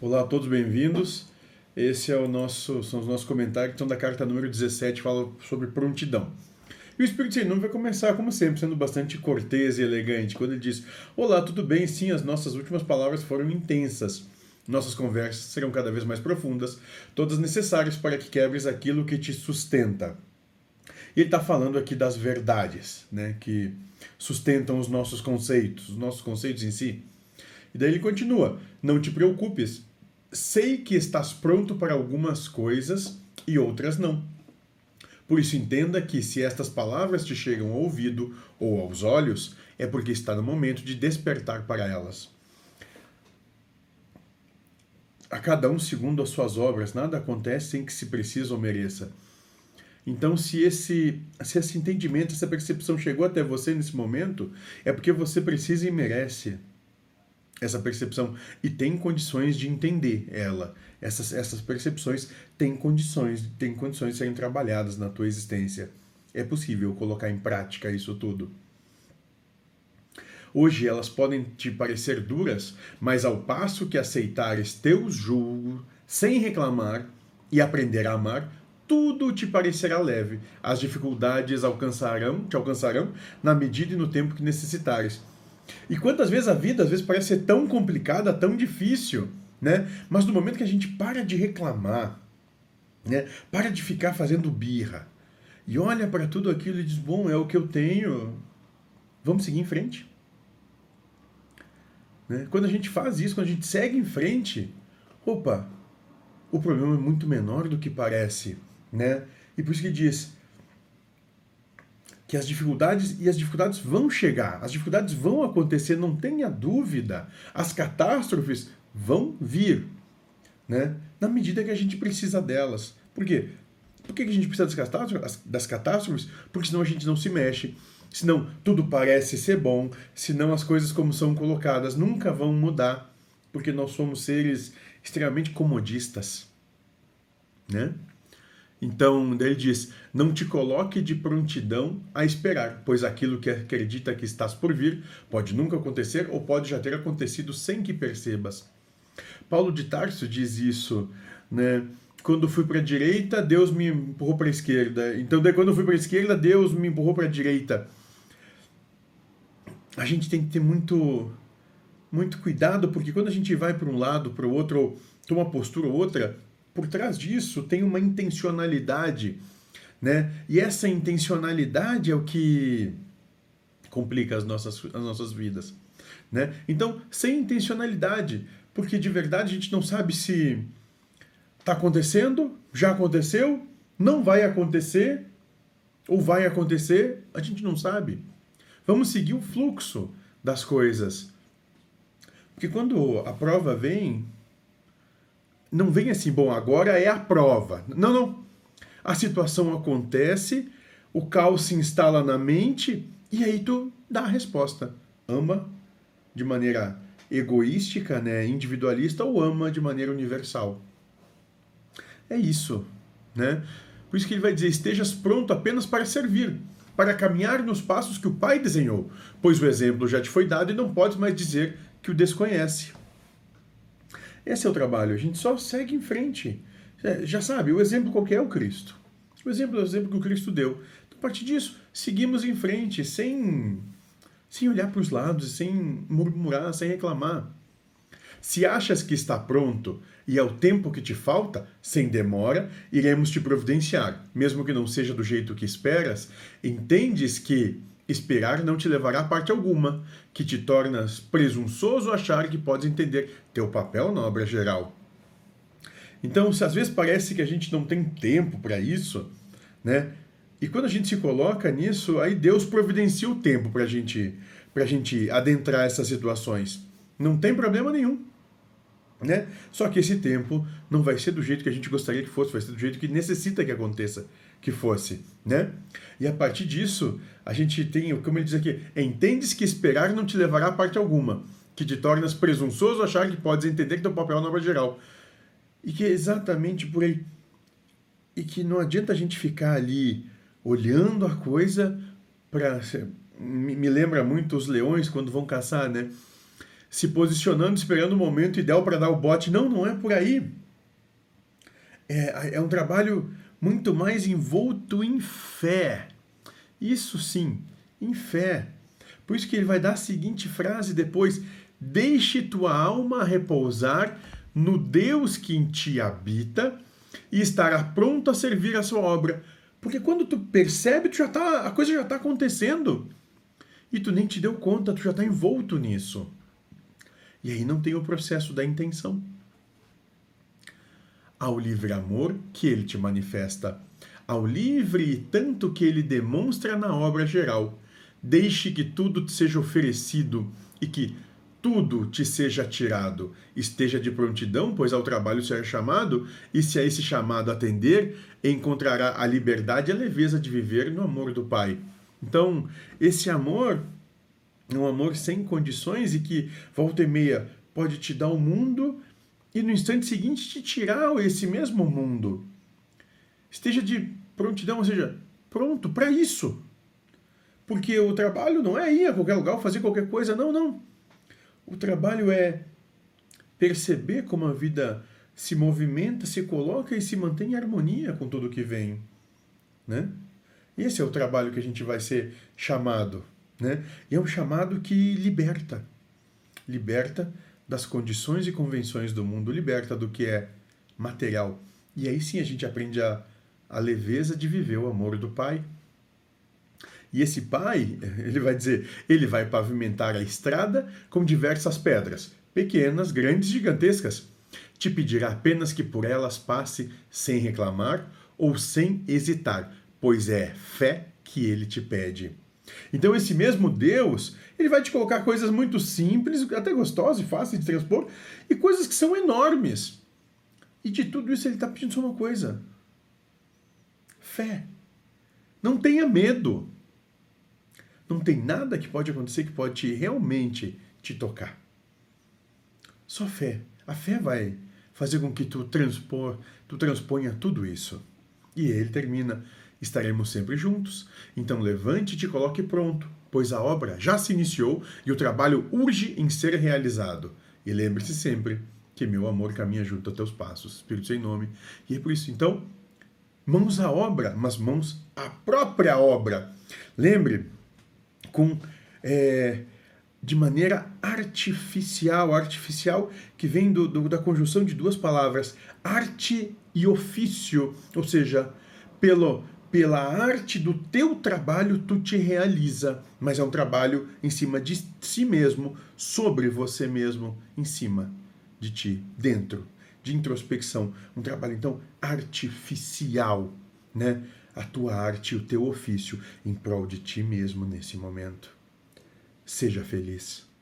Olá a todos, bem-vindos. Esse é o nosso, são os nossos comentários que estão da carta número 17, fala sobre prontidão. E o Espírito Sem Nome vai começar, como sempre, sendo bastante cortês e elegante, quando ele diz: Olá, tudo bem? Sim, as nossas últimas palavras foram intensas. Nossas conversas serão cada vez mais profundas, todas necessárias para que quebres aquilo que te sustenta. E ele está falando aqui das verdades, né, que sustentam os nossos conceitos, os nossos conceitos em si. E daí ele continua: Não te preocupes, sei que estás pronto para algumas coisas e outras não. Por isso, entenda que se estas palavras te chegam ao ouvido ou aos olhos, é porque está no momento de despertar para elas. A cada um segundo as suas obras, nada acontece sem que se precise ou mereça. Então, se esse, se esse entendimento, essa percepção chegou até você nesse momento, é porque você precisa e merece essa percepção e tem condições de entender ela. Essas, essas percepções têm condições, têm condições de serem trabalhadas na tua existência. É possível colocar em prática isso tudo. Hoje elas podem te parecer duras, mas ao passo que aceitares teus julgos sem reclamar e aprender a amar, tudo te parecerá leve. As dificuldades alcançarão, te alcançarão na medida e no tempo que necessitares e quantas vezes a vida às vezes parece ser tão complicada, tão difícil, né? Mas no momento que a gente para de reclamar, né? Para de ficar fazendo birra e olha para tudo aquilo e diz: "Bom, é o que eu tenho. Vamos seguir em frente". Né? Quando a gente faz isso, quando a gente segue em frente, opa, o problema é muito menor do que parece, né? E por isso que diz: que as dificuldades e as dificuldades vão chegar, as dificuldades vão acontecer, não tenha dúvida. As catástrofes vão vir, né? Na medida que a gente precisa delas. Por quê? Por que a gente precisa das catástrofes? Das catástrofes? Porque senão a gente não se mexe, senão tudo parece ser bom, senão as coisas como são colocadas nunca vão mudar, porque nós somos seres extremamente comodistas, né? Então, ele diz: Não te coloque de prontidão a esperar, pois aquilo que acredita que estás por vir pode nunca acontecer ou pode já ter acontecido sem que percebas. Paulo de Tarso diz isso, né? Quando fui para a direita, Deus me empurrou para a esquerda. Então, daí, quando fui para a esquerda, Deus me empurrou para a direita. A gente tem que ter muito, muito cuidado, porque quando a gente vai para um lado, para o outro, ou toma uma postura ou outra, por trás disso tem uma intencionalidade, né? E essa intencionalidade é o que complica as nossas, as nossas vidas, né? Então, sem intencionalidade, porque de verdade a gente não sabe se está acontecendo, já aconteceu, não vai acontecer ou vai acontecer, a gente não sabe. Vamos seguir o fluxo das coisas. Porque quando a prova vem, não vem assim, bom, agora é a prova. Não, não. A situação acontece, o caos se instala na mente e aí tu dá a resposta. Ama de maneira egoística, né, individualista ou ama de maneira universal. É isso, né? Por isso que ele vai dizer: estejas pronto apenas para servir, para caminhar nos passos que o Pai desenhou, pois o exemplo já te foi dado e não podes mais dizer que o desconhece. Esse é o trabalho, a gente só segue em frente. É, já sabe, o exemplo qualquer é o Cristo. O exemplo é o exemplo que o Cristo deu. Então, a partir disso, seguimos em frente, sem, sem olhar para os lados, sem murmurar, sem reclamar. Se achas que está pronto e é o tempo que te falta, sem demora, iremos te providenciar. Mesmo que não seja do jeito que esperas, entendes que Esperar não te levará a parte alguma, que te tornas presunçoso achar que podes entender teu papel na obra geral. Então, se às vezes parece que a gente não tem tempo para isso, né? E quando a gente se coloca nisso, aí Deus providencia o tempo para gente, a gente adentrar essas situações. Não tem problema nenhum. Né? Só que esse tempo não vai ser do jeito que a gente gostaria que fosse, vai ser do jeito que necessita que aconteça que fosse, né? E a partir disso, a gente tem, como ele diz aqui, entendes que esperar não te levará a parte alguma, que te tornas presunçoso achar que podes entender que teu papel na obra geral. E que é exatamente por aí. E que não adianta a gente ficar ali olhando a coisa para me lembra muito os leões quando vão caçar, né? Se posicionando, esperando o momento ideal para dar o bote. Não, não é por aí. É, é um trabalho muito mais envolto em fé. Isso sim, em fé. Por isso que ele vai dar a seguinte frase depois: Deixe tua alma repousar no Deus que em ti habita e estará pronto a servir a sua obra. Porque quando tu percebe, tu já tá, a coisa já está acontecendo. E tu nem te deu conta, tu já está envolto nisso. E aí não tem o processo da intenção. Ao livre amor que ele te manifesta, ao livre tanto que ele demonstra na obra geral. Deixe que tudo te seja oferecido e que tudo te seja tirado. Esteja de prontidão, pois ao trabalho será chamado, e se a esse chamado atender, encontrará a liberdade e a leveza de viver no amor do Pai. Então, esse amor um amor sem condições e que, volta e meia, pode te dar o um mundo e no instante seguinte te tirar esse mesmo mundo. Esteja de prontidão, ou seja, pronto para isso. Porque o trabalho não é ir a qualquer lugar fazer qualquer coisa, não, não o trabalho é perceber como a vida se movimenta, se coloca e se mantém em harmonia com tudo que vem, né? Esse é o trabalho que a gente vai ser chamado, né? E é um chamado que liberta, liberta das condições e convenções do mundo, liberta do que é material. E aí sim a gente aprende a, a leveza de viver o amor do Pai, e esse pai, ele vai dizer, ele vai pavimentar a estrada com diversas pedras, pequenas, grandes, gigantescas. Te pedirá apenas que por elas passe sem reclamar ou sem hesitar, pois é fé que ele te pede. Então, esse mesmo Deus, ele vai te colocar coisas muito simples, até gostosas e fáceis de transpor, e coisas que são enormes. E de tudo isso, ele está pedindo só uma coisa: fé. Não tenha medo. Não tem nada que pode acontecer que pode te, realmente te tocar. Só fé. A fé vai fazer com que tu, transpor, tu transponha tudo isso. E ele termina: estaremos sempre juntos. Então levante e coloque pronto, pois a obra já se iniciou e o trabalho urge em ser realizado. E lembre-se sempre que meu amor caminha junto a teus passos, Espírito sem nome. E é por isso, então, mãos à obra, mas mãos à própria obra. Lembre com é, de maneira artificial, artificial que vem do, do, da conjunção de duas palavras, arte e ofício, ou seja, pelo pela arte do teu trabalho tu te realiza, mas é um trabalho em cima de si mesmo, sobre você mesmo, em cima de ti, dentro, de introspecção, um trabalho então artificial, né? a tua arte o teu ofício em prol de ti mesmo nesse momento. Seja feliz.